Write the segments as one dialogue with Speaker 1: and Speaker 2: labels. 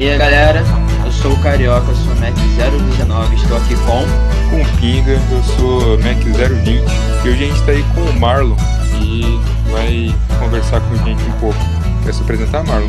Speaker 1: E aí galera, eu sou o Carioca, sou Mac 019, estou aqui com.
Speaker 2: Com o Pinga, eu sou Mac 020 e hoje a gente está aí com o Marlon e vai conversar com a gente um pouco. Quer se apresentar, Marlon?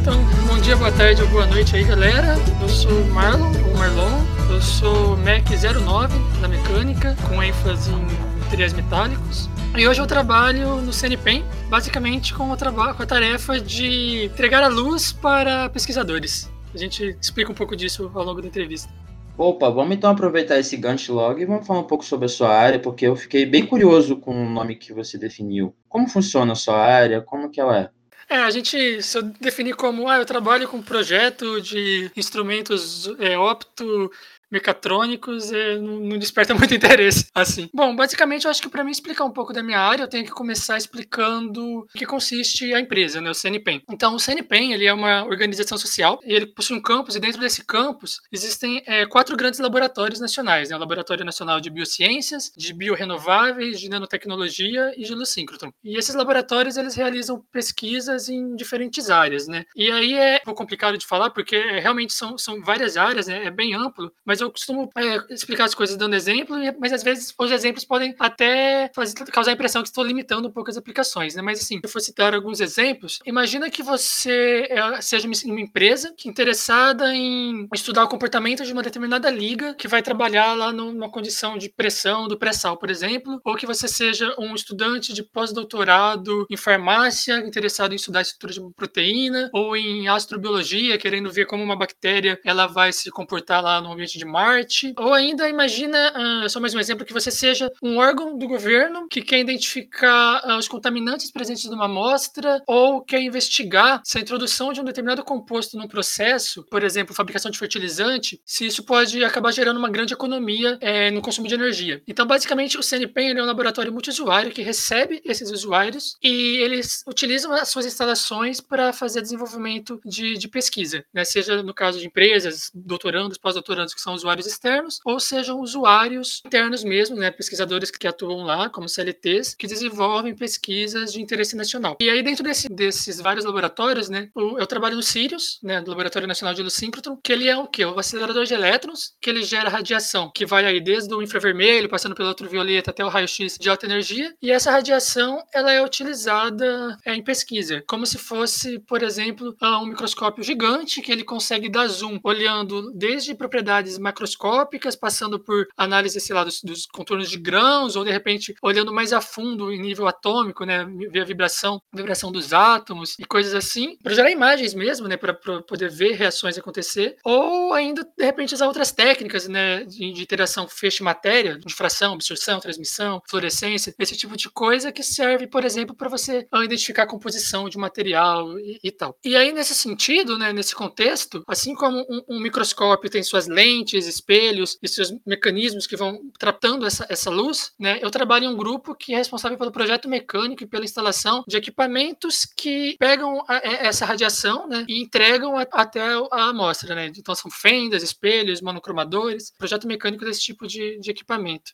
Speaker 3: Então, bom dia, boa tarde ou boa noite aí galera. Eu sou o Marlon, ou Marlon, eu sou Mac 09 da mecânica, com ênfase em materiais metálicos. E hoje eu trabalho no CNPEM, basicamente com a, com a tarefa de entregar a luz para pesquisadores. A gente explica um pouco disso ao longo da entrevista.
Speaker 1: Opa, vamos então aproveitar esse Gantt Log e vamos falar um pouco sobre a sua área, porque eu fiquei bem curioso com o nome que você definiu. Como funciona a sua área? Como que ela é?
Speaker 3: É, a gente, se eu definir como, ah, eu trabalho com projeto de instrumentos é, opto mecatrônicos não, desperta muito interesse, assim. Bom, basicamente, eu acho que para mim explicar um pouco da minha área, eu tenho que começar explicando o que consiste a empresa, né, o CNPEM. Então, o CNPEM, ele é uma organização social, e ele possui um campus, e dentro desse campus existem é, quatro grandes laboratórios nacionais, né, o Laboratório Nacional de Biociências, de Biorenováveis, de Nanotecnologia e de Lucíncroton. E esses laboratórios, eles realizam pesquisas em diferentes áreas, né, e aí é um pouco complicado de falar, porque é, realmente são, são várias áreas, né, é bem amplo, mas mas eu costumo é, explicar as coisas dando exemplo, mas às vezes os exemplos podem até fazer, causar a impressão que estou limitando um pouco as aplicações, né? Mas assim, eu for citar alguns exemplos, imagina que você é, seja uma empresa que é interessada em estudar o comportamento de uma determinada liga que vai trabalhar lá numa condição de pressão do pré-sal, por exemplo, ou que você seja um estudante de pós-doutorado em farmácia interessado em estudar a estrutura de uma proteína, ou em astrobiologia, querendo ver como uma bactéria ela vai se comportar lá no ambiente de Marte. Ou ainda imagina, uh, só mais um exemplo, que você seja um órgão do governo que quer identificar uh, os contaminantes presentes numa amostra ou quer investigar se a introdução de um determinado composto num processo, por exemplo, fabricação de fertilizante, se isso pode acabar gerando uma grande economia é, no consumo de energia. Então, basicamente, o CNPEM é um laboratório multiusuário que recebe esses usuários e eles utilizam as suas instalações para fazer desenvolvimento de, de pesquisa, né? seja no caso de empresas, doutorandos, pós-doutorandos que são usuários externos, ou sejam usuários internos mesmo, né, pesquisadores que atuam lá, como CLTs, que desenvolvem pesquisas de interesse nacional. E aí, dentro desse, desses vários laboratórios, né, eu trabalho no Sirius, né, do Laboratório Nacional de Lucíncroton, que ele é o quê? O acelerador de elétrons, que ele gera radiação, que vai aí desde o infravermelho, passando pelo ultravioleta até o raio-x de alta energia, e essa radiação, ela é utilizada é, em pesquisa, como se fosse, por exemplo, um microscópio gigante, que ele consegue dar zoom, olhando desde propriedades macroscópicas, passando por análise, sei lá, dos, dos, contornos de grãos, ou de repente olhando mais a fundo em nível atômico, né, ver a vibração, vibração dos átomos e coisas assim, para gerar imagens mesmo, né, para poder ver reações acontecer, ou ainda de repente usar outras técnicas, né, de, de interação feixe-matéria, difração, absorção, transmissão, fluorescência, esse tipo de coisa que serve, por exemplo, para você identificar a composição de material e, e, tal. E aí nesse sentido, né, nesse contexto, assim como um, um microscópio tem suas lentes lentes, espelhos e seus mecanismos que vão tratando essa, essa luz, né? Eu trabalho em um grupo que é responsável pelo projeto mecânico e pela instalação de equipamentos que pegam a, essa radiação, né? E entregam a, até a amostra, né? Então são fendas, espelhos, monocromadores, projeto mecânico desse tipo de, de equipamento.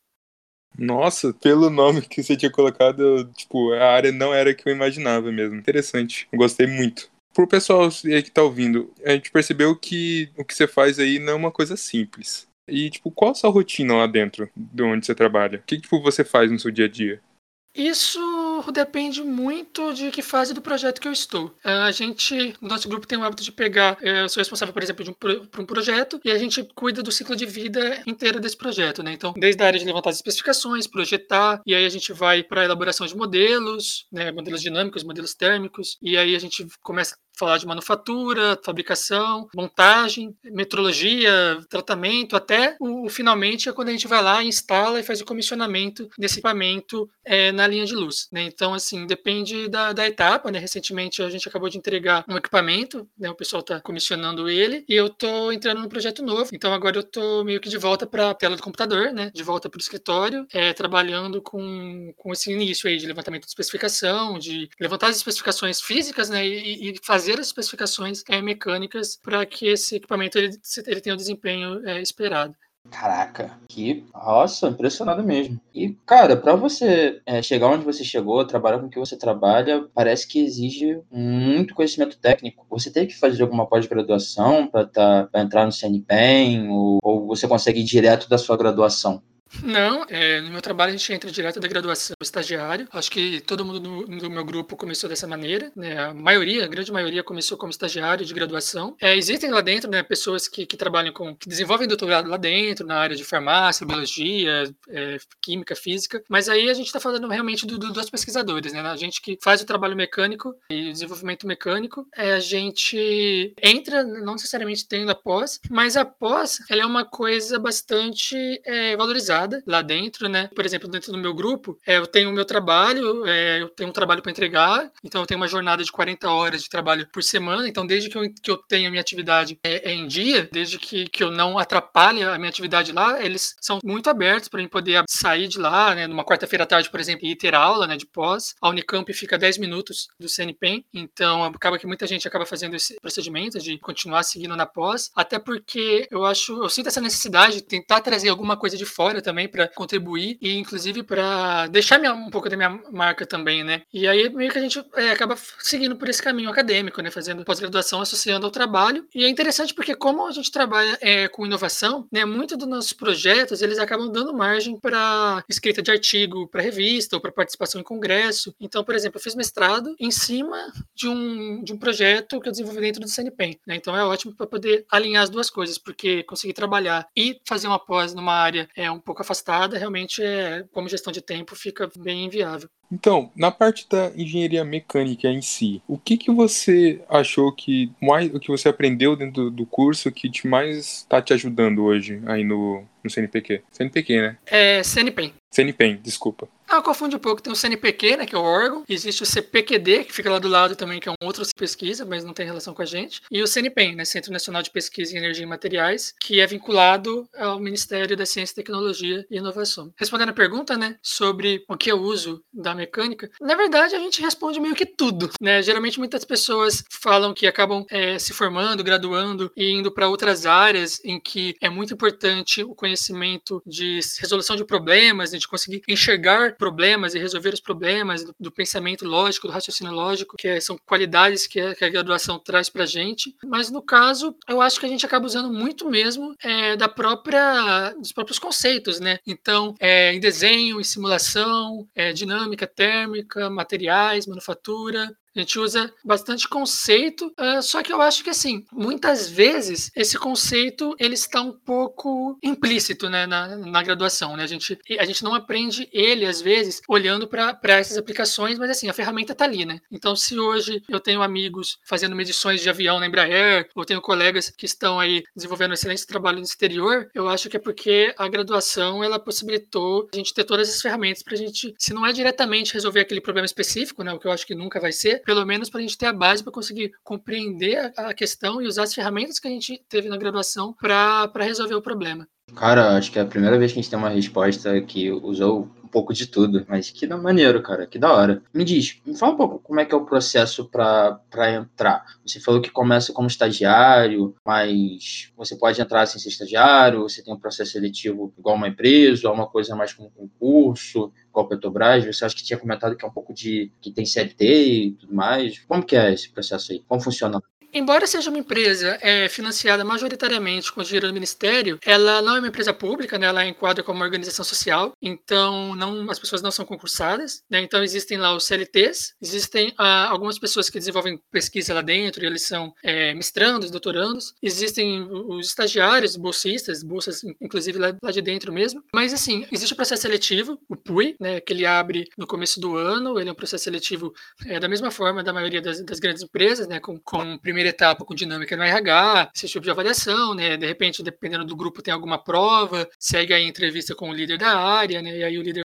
Speaker 2: Nossa, pelo nome que você tinha colocado, tipo, a área não era que eu imaginava mesmo. Interessante. Gostei muito pro pessoal aí que tá ouvindo, a gente percebeu que o que você faz aí não é uma coisa simples. E, tipo, qual a sua rotina lá dentro de onde você trabalha? O que, tipo, você faz no seu dia a dia?
Speaker 3: Isso depende muito de que fase do projeto que eu estou. É, a gente, no nosso grupo, tem o hábito de pegar. É, eu sou responsável, por exemplo, de um, por um projeto e a gente cuida do ciclo de vida inteiro desse projeto, né? Então, desde a área de levantar as especificações, projetar, e aí a gente vai para a elaboração de modelos, né? modelos dinâmicos, modelos térmicos, e aí a gente começa falar de manufatura, fabricação, montagem, metrologia, tratamento, até o, finalmente é quando a gente vai lá, instala e faz o comissionamento desse equipamento é, na linha de luz. Né? Então, assim, depende da, da etapa. Né? Recentemente a gente acabou de entregar um equipamento, né? o pessoal está comissionando ele, e eu estou entrando num projeto novo. Então agora eu estou meio que de volta para a tela do computador, né? de volta para o escritório, é, trabalhando com, com esse início aí de levantamento de especificação, de levantar as especificações físicas né? e, e fazer fazer as especificações é, mecânicas para que esse equipamento ele, ele tenha o desempenho é, esperado.
Speaker 1: Caraca, que. Nossa, impressionado mesmo. E, cara, para você é, chegar onde você chegou, trabalhar com o que você trabalha, parece que exige muito conhecimento técnico. Você tem que fazer alguma pós-graduação para tá, entrar no CNPEM, ou, ou você consegue ir direto da sua graduação?
Speaker 3: Não, é, no meu trabalho a gente entra direto da graduação, estagiário. Acho que todo mundo no, no, meu grupo começou dessa maneira, né? A maioria, a grande maioria começou como estagiário de graduação. É, existem lá dentro, né, pessoas que, que, trabalham com, que desenvolvem doutorado lá dentro, na área de farmácia, biologia, é, química, física. Mas aí a gente está falando realmente do, do, dos pesquisadores, né? A gente que faz o trabalho mecânico e desenvolvimento mecânico, é, a gente entra, não necessariamente tendo a pós, mas a pós, ela é uma coisa bastante é, lá dentro, né? Por exemplo, dentro do meu grupo, é, eu tenho o meu trabalho, é, eu tenho um trabalho para entregar, então eu tenho uma jornada de 40 horas de trabalho por semana, então desde que eu, que eu a minha atividade é, é em dia, desde que, que eu não atrapalhe a minha atividade lá, eles são muito abertos para mim poder sair de lá, né? Numa quarta-feira à tarde, por exemplo, e ter aula, né, de pós. A Unicamp fica 10 minutos do CNPEM, então acaba que muita gente acaba fazendo esse procedimento de continuar seguindo na pós, até porque eu acho, eu sinto essa necessidade de tentar trazer alguma coisa de fora também também para contribuir e inclusive para deixar minha, um pouco da minha marca também, né? E aí meio que a gente é, acaba seguindo por esse caminho acadêmico, né? Fazendo pós-graduação associando ao trabalho. E é interessante porque como a gente trabalha é, com inovação, né? Muitos dos nossos projetos eles acabam dando margem para escrita de artigo para revista ou para participação em congresso. Então, por exemplo, eu fiz mestrado em cima de um, de um projeto que eu desenvolvi dentro do CNPEM, né? Então é ótimo para poder alinhar as duas coisas, porque conseguir trabalhar e fazer uma pós numa área é um pouco afastada, realmente, é, como gestão de tempo, fica bem inviável.
Speaker 2: Então, na parte da engenharia mecânica em si, o que, que você achou que mais, o que você aprendeu dentro do curso que te mais está te ajudando hoje aí no, no CNPq? CNPq, né?
Speaker 3: É, CNPEM.
Speaker 2: CNPEM, desculpa.
Speaker 3: Ah, confunde um pouco. Tem o CNPq, né, que é o órgão. Existe o CPQD, que fica lá do lado também, que é um outro pesquisa, mas não tem relação com a gente. E o CNPEM, né, Centro Nacional de Pesquisa em Energia e Materiais, que é vinculado ao Ministério da Ciência, Tecnologia e Inovação. Respondendo a pergunta, né, sobre o que eu uso da mecânica, na verdade a gente responde meio que tudo, né? Geralmente muitas pessoas falam que acabam é, se formando, graduando e indo para outras áreas em que é muito importante o conhecimento de resolução de problemas, de conseguir enxergar problemas e resolver os problemas do, do pensamento lógico, do raciocínio lógico, que é, são qualidades que a, que a graduação traz para gente. Mas no caso, eu acho que a gente acaba usando muito mesmo é, da própria, dos próprios conceitos, né? Então, é, em desenho, em simulação, é, dinâmica térmica, materiais, manufatura, a gente usa bastante conceito, uh, só que eu acho que assim, muitas vezes esse conceito ele está um pouco implícito né, na, na graduação. Né? A, gente, a gente não aprende ele, às vezes, olhando para essas aplicações, mas assim, a ferramenta está ali, né? Então, se hoje eu tenho amigos fazendo medições de avião na Embraer, ou tenho colegas que estão aí desenvolvendo um excelente trabalho no exterior, eu acho que é porque a graduação ela possibilitou a gente ter todas as ferramentas para a gente, se não é diretamente resolver aquele problema específico, né, o que eu acho que nunca vai ser, pelo menos para a gente ter a base para conseguir compreender a questão e usar as ferramentas que a gente teve na graduação para resolver o problema.
Speaker 1: Cara, acho que é a primeira vez que a gente tem uma resposta que usou pouco de tudo, mas que da maneiro, cara, que da hora. Me diz, me fala um pouco como é que é o processo para entrar. Você falou que começa como estagiário, mas você pode entrar sem ser estagiário, você tem um processo seletivo igual uma empresa, ou uma coisa mais como concurso a Petrobras, você acha que tinha comentado que é um pouco de que tem CLT e tudo mais. Como que é esse processo aí? Como funciona?
Speaker 3: Embora seja uma empresa é, financiada majoritariamente com dinheiro do Ministério, ela não é uma empresa pública, né? ela enquadra como uma organização social, então não, as pessoas não são concursadas. Né? Então existem lá os CLTs, existem ah, algumas pessoas que desenvolvem pesquisa lá dentro e eles são é, mestrandos, doutorandos, existem os estagiários, bolsistas, bolsas inclusive lá, lá, de dentro mesmo. Mas assim, existe o processo seletivo, o PUI, né, que ele abre no começo do ano, ele é um processo seletivo é, da mesma forma da maioria das, das grandes empresas, né, com, com primeiro primeira etapa com dinâmica no RH, esse tipo de avaliação, né? De repente, dependendo do grupo, tem alguma prova, segue a entrevista com o líder da área, né? E aí o líder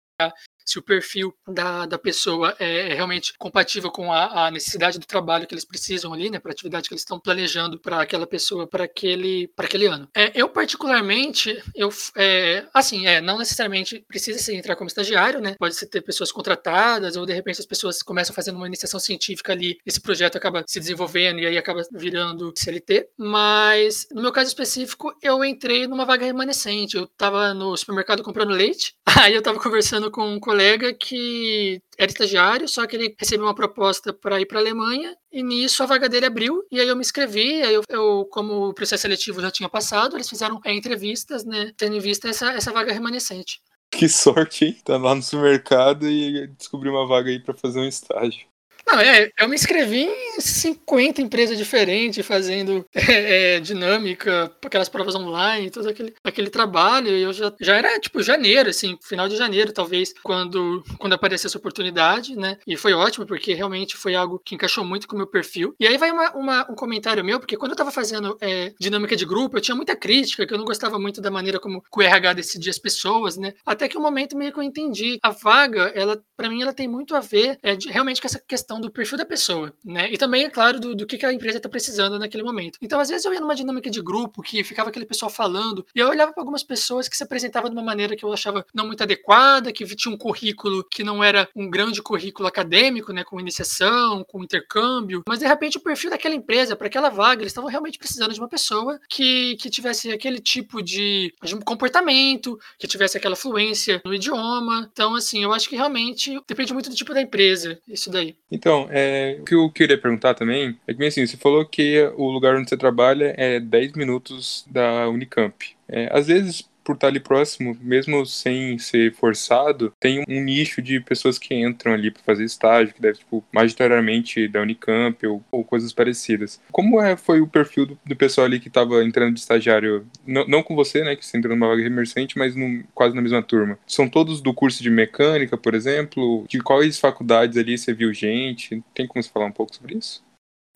Speaker 3: se o perfil da, da pessoa é, é realmente compatível com a, a, necessidade do trabalho que eles precisam ali, né, para a atividade que eles estão planejando para aquela pessoa, para aquele, aquele ano. É, eu, particularmente, eu, é, assim, é, não necessariamente precisa se entrar como estagiário, né, pode ser ter pessoas contratadas, ou de repente as pessoas começam fazendo uma iniciação científica ali, esse projeto acaba se desenvolvendo e aí acaba virando CLT, mas no meu caso específico, eu entrei numa vaga remanescente, eu estava no supermercado comprando leite, aí eu estava conversando com um colega que era estagiário, só que ele recebeu uma proposta para ir para a Alemanha e nisso a vaga dele abriu e aí eu me inscrevi, aí eu, eu, como o processo seletivo já tinha passado, eles fizeram é, entrevistas, né, tendo em vista essa, essa vaga remanescente.
Speaker 2: Que sorte, hein? Tá lá no supermercado e descobrir uma vaga aí para fazer um estágio.
Speaker 3: Não, é, eu me inscrevi em 50 empresas diferentes, fazendo é, é, dinâmica, aquelas provas online, todo aquele, aquele trabalho. E eu já, já era, tipo, janeiro, assim, final de janeiro, talvez, quando, quando apareceu essa oportunidade, né? E foi ótimo, porque realmente foi algo que encaixou muito com o meu perfil. E aí vai uma, uma, um comentário meu, porque quando eu tava fazendo é, dinâmica de grupo, eu tinha muita crítica, que eu não gostava muito da maneira como o RH decidia as pessoas, né? Até que um momento meio que eu entendi. A vaga, ela, para mim, ela tem muito a ver é, de, realmente com essa questão do perfil da pessoa, né? E também, é claro, do, do que, que a empresa está precisando naquele momento. Então, às vezes, eu ia numa dinâmica de grupo que ficava aquele pessoal falando, e eu olhava para algumas pessoas que se apresentavam de uma maneira que eu achava não muito adequada, que tinha um currículo que não era um grande currículo acadêmico, né? Com iniciação, com intercâmbio, mas de repente o perfil daquela empresa, para aquela vaga, eles estavam realmente precisando de uma pessoa que, que tivesse aquele tipo de, de comportamento, que tivesse aquela fluência no idioma. Então, assim, eu acho que realmente depende muito do tipo da empresa, isso daí.
Speaker 2: Então, é, o que eu queria perguntar também é que, assim, você falou que o lugar onde você trabalha é 10 minutos da Unicamp. É, às vezes, por estar ali próximo, mesmo sem ser forçado, tem um nicho de pessoas que entram ali para fazer estágio, que deve, tipo, majoritariamente da Unicamp ou, ou coisas parecidas. Como é, foi o perfil do, do pessoal ali que estava entrando de estagiário? Não, com você, né, que você entrou numa vaga remercente, mas quase na mesma turma. São todos do curso de mecânica, por exemplo? De quais faculdades ali você viu gente? Tem como você falar um pouco sobre isso?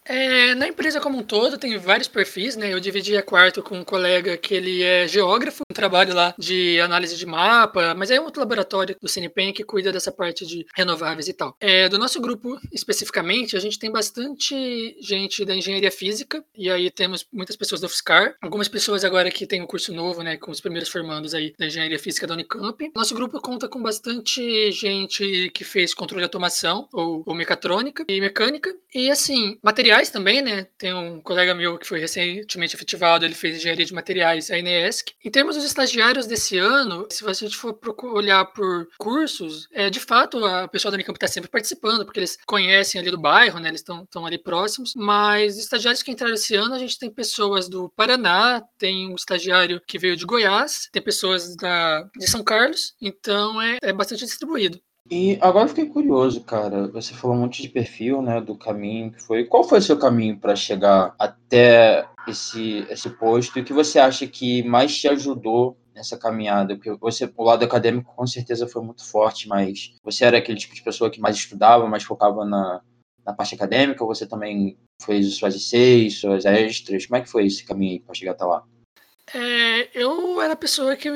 Speaker 3: É, na empresa como um todo, tem vários perfis, né? Eu dividi a quarto com um colega que ele é geógrafo, um trabalho lá de análise de mapa, mas é um outro laboratório do CNPEM que cuida dessa parte de renováveis e tal. É, do nosso grupo, especificamente, a gente tem bastante gente da engenharia física, e aí temos muitas pessoas do UFSCar, algumas pessoas agora que tem um curso novo, né, com os primeiros formandos aí da engenharia física da Unicamp. Nosso grupo conta com bastante gente que fez controle de automação, ou, ou mecatrônica e mecânica, e assim, materiais materiais também, né? Tem um colega meu que foi recentemente efetivado, ele fez engenharia de materiais, a INESC. Em termos dos estagiários desse ano, se gente for olhar por cursos, é, de fato, a pessoa da Unicamp está sempre participando, porque eles conhecem ali do bairro, né? Eles estão ali próximos. Mas estagiários que entraram esse ano, a gente tem pessoas do Paraná, tem um estagiário que veio de Goiás, tem pessoas da, de São Carlos, então é, é bastante distribuído.
Speaker 1: E agora eu fiquei curioso, cara. Você falou um monte de perfil, né, do caminho que foi. Qual foi o seu caminho para chegar até esse, esse posto? E o que você acha que mais te ajudou nessa caminhada? Porque você, o lado acadêmico, com certeza foi muito forte, mas você era aquele tipo de pessoa que mais estudava, mais focava na, na parte acadêmica? Ou você também fez suas ICs, suas extras? Como é que foi esse caminho para chegar até lá?
Speaker 3: É, eu era a pessoa que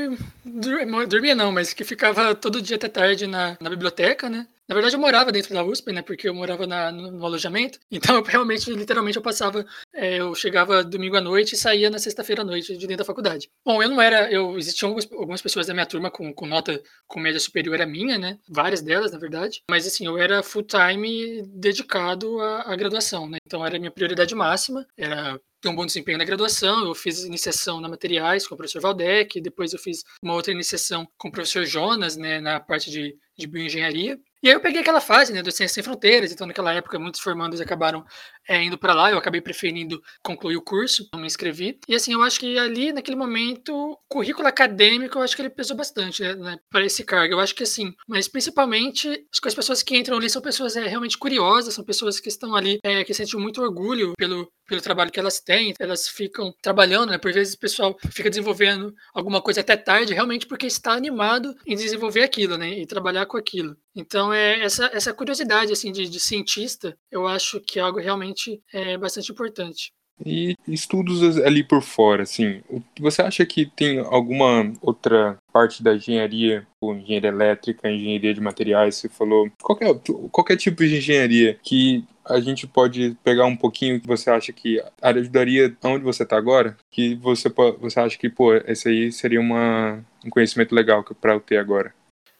Speaker 3: dormia não, mas que ficava todo dia até tarde na, na biblioteca, né? Na verdade, eu morava dentro da USP, né? Porque eu morava na, no, alojamento. Então, eu realmente, literalmente, eu passava. É, eu chegava domingo à noite e saía na sexta-feira à noite de dentro da faculdade. Bom, eu não era. Eu existiam algumas, algumas pessoas da minha turma com, com nota com média superior à minha, né? Várias delas, na verdade. Mas assim, eu era full time dedicado à, à graduação, né? Então era a minha prioridade máxima. Era ter um bom desempenho na graduação. Eu fiz iniciação na materiais com o professor Valdec, depois eu fiz uma outra iniciação com o professor Jonas, né, na parte de, de bioengenharia. E aí eu peguei aquela fase, né, do Ciência Sem Fronteiras, então naquela época muitos formandos acabaram é, indo para lá, eu acabei preferindo concluir o curso, não me inscrevi. E assim, eu acho que ali, naquele momento, currículo acadêmico, eu acho que ele pesou bastante, né, né para esse cargo. Eu acho que assim, mas principalmente, acho que as pessoas que entram ali são pessoas é, realmente curiosas, são pessoas que estão ali, é, que sentem muito orgulho pelo, pelo trabalho que elas têm, elas ficam trabalhando, né, por vezes o pessoal fica desenvolvendo alguma coisa até tarde, realmente porque está animado em desenvolver aquilo, né, e trabalhar com aquilo. Então, é essa, essa curiosidade assim de, de cientista, eu acho que é algo realmente é, bastante importante.
Speaker 2: E estudos ali por fora, assim, você acha que tem alguma outra parte da engenharia, ou engenharia elétrica, engenharia de materiais, você falou, qualquer, qualquer tipo de engenharia que a gente pode pegar um pouquinho que você acha que ajudaria onde você está agora? Que você, você acha que, pô, esse aí seria uma, um conhecimento legal para eu ter agora?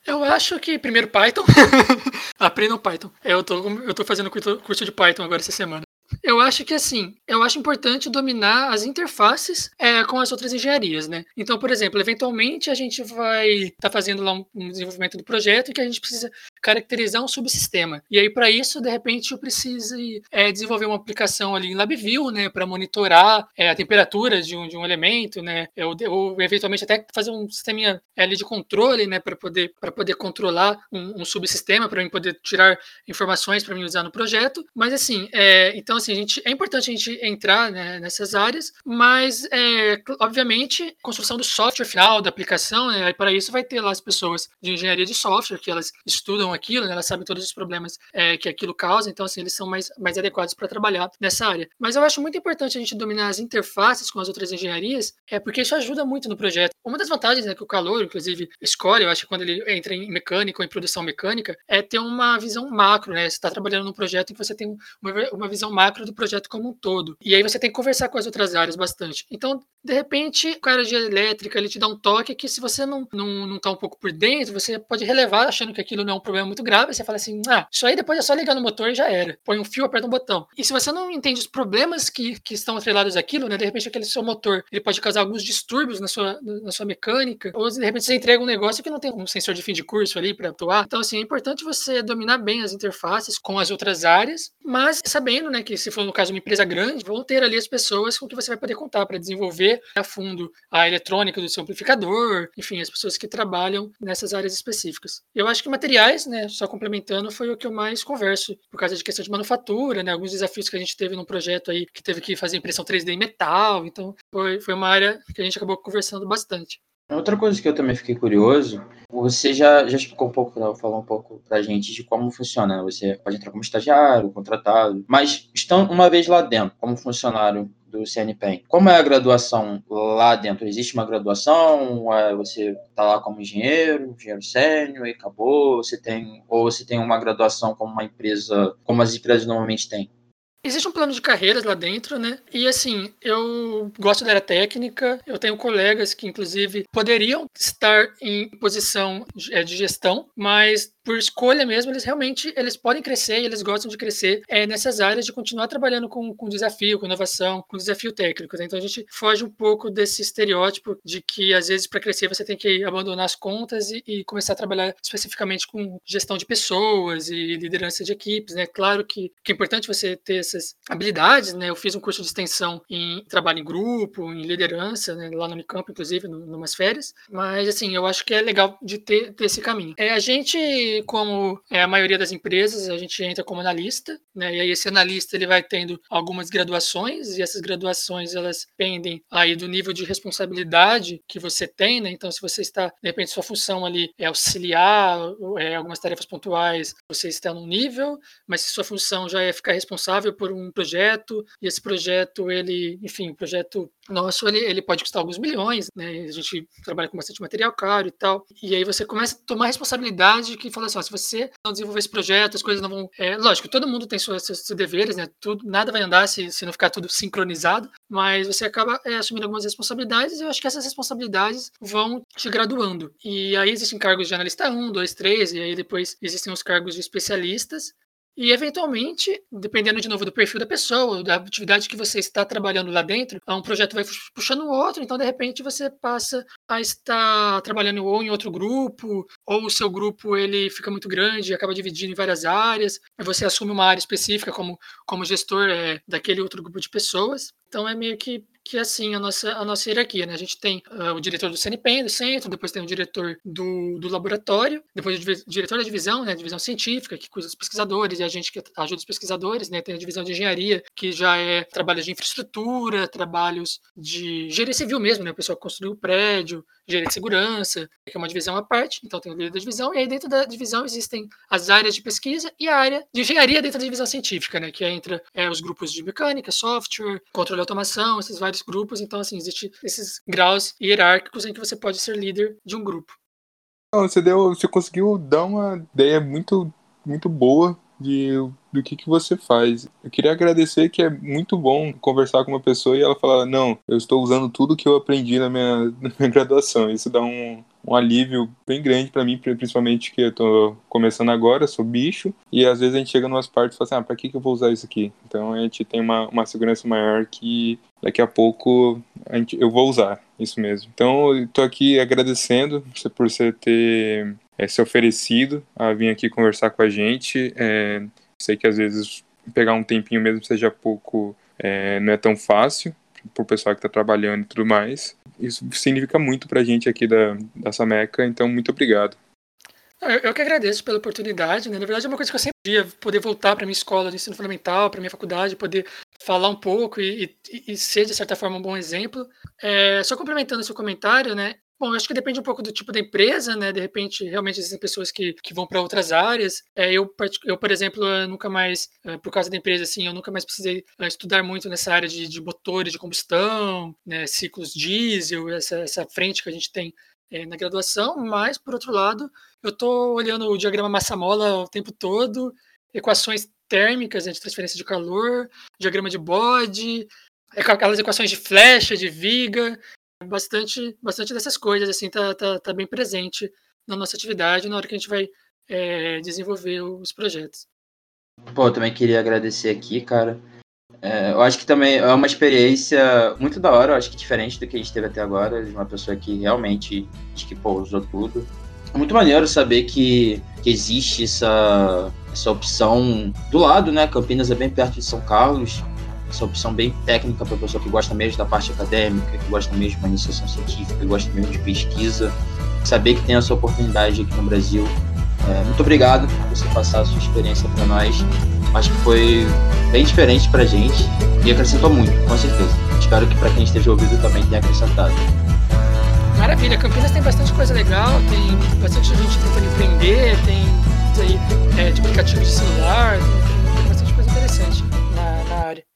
Speaker 3: Eu acho que primeiro Python. Aprendam Python. Eu tô, eu tô fazendo curso de Python agora essa semana. Eu acho que assim, eu acho importante dominar as interfaces é, com as outras engenharias, né? Então, por exemplo, eventualmente a gente vai estar tá fazendo lá um, um, desenvolvimento do projeto que a gente precisa caracterizar um subsistema. E aí, para isso, de repente, eu preciso é, desenvolver uma aplicação ali em LabVIEW, né, para monitorar é, a temperatura de um, de um elemento, né, ou, eventualmente até fazer um sisteminha ali de controle, né, para poder, poder controlar um, um subsistema, para mim poder tirar informações para mim usar no projeto. Mas assim, é, então assim, a gente, é importante a gente entrar né, nessas áreas, mas é, obviamente construção do software final da aplicação, né, para isso vai ter lá as pessoas de engenharia de software que elas estudam aquilo, né? elas sabem todos os problemas é, que aquilo causa, então assim, eles são mais, mais adequados para trabalhar nessa área. Mas eu acho muito importante a gente dominar as interfaces com as outras engenharias, é porque isso ajuda muito no projeto. Uma das vantagens né, que o calor, inclusive, escolhe, eu acho que quando ele entra em mecânica ou em produção mecânica, é ter uma visão macro, né? Você está trabalhando num projeto em que você tem uma, uma visão macro do projeto como um todo. E aí você tem que conversar com as outras áreas bastante. Então, de repente, o cara de elétrica ele te dá um toque que se você não, não, não tá um pouco por dentro, você pode relevar achando que aquilo não é um problema muito grave, você fala assim, ah, isso aí depois é só ligar no motor e já era. Põe um fio, aperta um botão. E se você não entende os problemas que, que estão atrelados àquilo, né, de repente aquele seu motor, ele pode causar alguns distúrbios na sua, na sua mecânica, ou de repente você entrega um negócio que não tem um sensor de fim de curso ali para atuar. Então, assim, é importante você dominar bem as interfaces com as outras áreas, mas sabendo, né, que se for no caso uma empresa grande, vão ter ali as pessoas com que você vai poder contar para desenvolver a fundo a eletrônica do seu amplificador, enfim, as pessoas que trabalham nessas áreas específicas. Eu acho que materiais, né, só complementando, foi o que eu mais converso, por causa de questão de manufatura, né, alguns desafios que a gente teve no projeto aí, que teve que fazer impressão 3D em metal, então foi, foi uma área que a gente acabou conversando bastante.
Speaker 1: Outra coisa que eu também fiquei curioso, você já, já explicou um pouco, né, falou um pouco pra gente de como funciona. Né? Você pode entrar como estagiário, contratado, mas estão uma vez lá dentro, como funcionário do CNPEM, como é a graduação lá dentro? Existe uma graduação? Você está lá como engenheiro, engenheiro sênior e acabou? Você tem, ou você tem uma graduação como uma empresa, como as empresas normalmente têm?
Speaker 3: Existe um plano de carreiras lá dentro, né? E assim, eu gosto da área técnica, eu tenho colegas que, inclusive, poderiam estar em posição de é, gestão, mas por escolha mesmo, eles realmente eles podem crescer e eles gostam de crescer é, nessas áreas de continuar trabalhando com, com desafio, com inovação, com desafio técnico. Né? Então a gente foge um pouco desse estereótipo de que às vezes para crescer você tem que abandonar as contas e, e, começar a trabalhar especificamente com gestão de pessoas e liderança de equipes. Né? Claro que, que é importante você ter essas habilidades. Né? Eu fiz um curso de extensão em trabalho em grupo, em liderança, né? lá no Unicamp, inclusive, em umas férias. Mas assim, eu acho que é legal de ter, ter esse caminho. É, a gente como é a maioria das empresas, a gente entra como analista, né? E aí esse analista ele vai tendo algumas graduações e essas graduações elas pendem aí do nível de responsabilidade que você tem, né? Então se você está, de repente sua função ali é auxiliar é, algumas tarefas pontuais, você está num nível, mas se sua função já é ficar responsável por um projeto e esse projeto ele, enfim, o projeto nosso ele, ele pode custar alguns milhões, né? A gente trabalha com bastante material caro e tal. E aí você começa a tomar responsabilidade que fala assim, ó, se você não desenvolver esse projeto, as coisas não vão. É, lógico, todo mundo tem seus, seus, seus, deveres, né? Tudo, nada vai andar se, se não ficar tudo sincronizado, mas você acaba é, assumindo algumas responsabilidades e eu acho que essas responsabilidades vão te graduando. E aí existem cargos de analista 1, 2, 3, e aí depois existem os cargos de especialistas. E, eventualmente, dependendo de novo do perfil da pessoa, da atividade que você está trabalhando lá dentro, um projeto vai puxando o outro, então, de repente, você passa a estar trabalhando ou em outro grupo, ou o seu grupo ele fica muito grande e acaba dividindo em várias áreas, você assume uma área específica como, como gestor é, daquele outro grupo de pessoas. Então, é meio que que assim a nossa, a nossa hierarquia. Né? A gente tem uh, o diretor do CNPEM, do centro, depois tem o diretor do, do laboratório, depois o diretor da divisão, né, divisão científica, que cuida dos pesquisadores, e a gente que ajuda os pesquisadores, né? tem a divisão de engenharia, que já é trabalhos de infraestrutura, trabalhos de engenharia civil mesmo, né? o pessoal que construiu o prédio, estúdio de de segurança, que é uma divisão à parte, então tem o líder da divisão, e aí dentro da divisão existem as áreas de pesquisa e a área de engenharia dentro da divisão científica, né, que é entre é, os grupos de mecânica, software, controle e automação, esses vários grupos, então assim, existem esses graus hierárquicos em que você pode ser líder de um grupo.
Speaker 2: Você, deu, você conseguiu dar uma ideia muito, muito boa de, do que, que você faz. Eu queria agradecer que é muito bom conversar com uma pessoa e ela falar, não, eu estou usando tudo que eu aprendi na minha, na minha graduação. Isso dá um, um alívio bem grande para mim, principalmente que eu tô começando agora, sou bicho, e às vezes a gente chega em umas partes e fala assim, ah, pra que, que eu vou usar isso aqui? Então a gente tem uma, uma segurança maior que daqui a pouco a gente, eu vou usar, isso mesmo. Então eu tô aqui agradecendo por você ter é, se oferecido a vir aqui conversar com a gente. É, sei que às vezes pegar um tempinho mesmo seja pouco, é, não é tão fácil para o pessoal que está trabalhando e tudo mais. Isso significa muito para a gente aqui da, da Sameca, então muito obrigado.
Speaker 3: Eu, eu que agradeço pela oportunidade, né? Na verdade é uma coisa que eu sempre queria, poder voltar para minha escola de ensino fundamental, para minha faculdade, poder falar um pouco e, e, e, ser, de certa forma, um bom exemplo. É, só complementando seu comentário, né? Bom, eu acho que depende um pouco do tipo da empresa, né? De repente, realmente existem pessoas que, que vão para outras áreas. É, eu, eu, por exemplo, nunca mais, é, por causa da empresa, assim, eu nunca mais precisei é, estudar muito nessa área de, de motores de combustão, né, ciclos diesel, essa, essa frente que a gente tem é, na graduação. Mas, por outro lado, eu estou olhando o diagrama massa-mola o tempo todo, equações térmicas né, de transferência de calor, diagrama de bode, aquelas equações de flecha, de viga, bastante, bastante dessas coisas, assim, tá, tá, tá bem presente na nossa atividade na hora que a gente vai é, desenvolver os projetos.
Speaker 1: Pô, eu também queria agradecer aqui, cara. É, eu acho que também é uma experiência muito da hora, eu acho que diferente do que a gente teve até agora, de uma pessoa que realmente, acho que, pô, usou tudo. É muito maneiro saber que, que existe essa, essa opção do lado, né? Campinas é bem perto de São Carlos, essa opção bem técnica para a pessoa que gosta mesmo da parte acadêmica, que gosta mesmo de iniciação científica, que gosta mesmo de pesquisa, saber que tem essa oportunidade aqui no Brasil. É, muito obrigado por você passar a sua experiência para nós. Acho que foi bem diferente para a gente e acrescentou muito, com certeza. Espero que para quem esteja ouvindo também tenha acrescentado.
Speaker 3: Maravilha, Campinas tem bastante coisa legal, tem bastante gente tentando empreender, tem aí, é, de aplicativo de celular, tem, tem bastante coisa interessante na, na área.